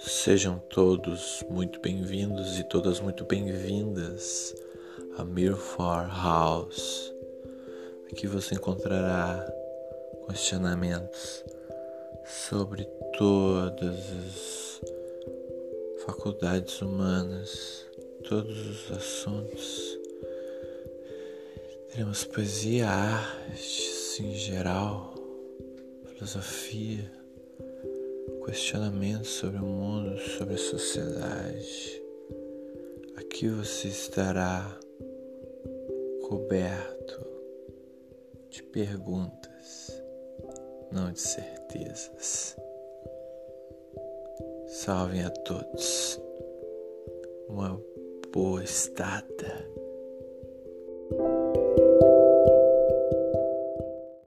Sejam todos muito bem-vindos e todas muito bem-vindas a Mirfor House. Aqui você encontrará questionamentos sobre todas as faculdades humanas, todos os assuntos. Teremos poesia, arte, em geral, filosofia questionamentos sobre o mundo, sobre a sociedade. Aqui você estará coberto de perguntas, não de certezas. Salvem a todos. Uma boa estada.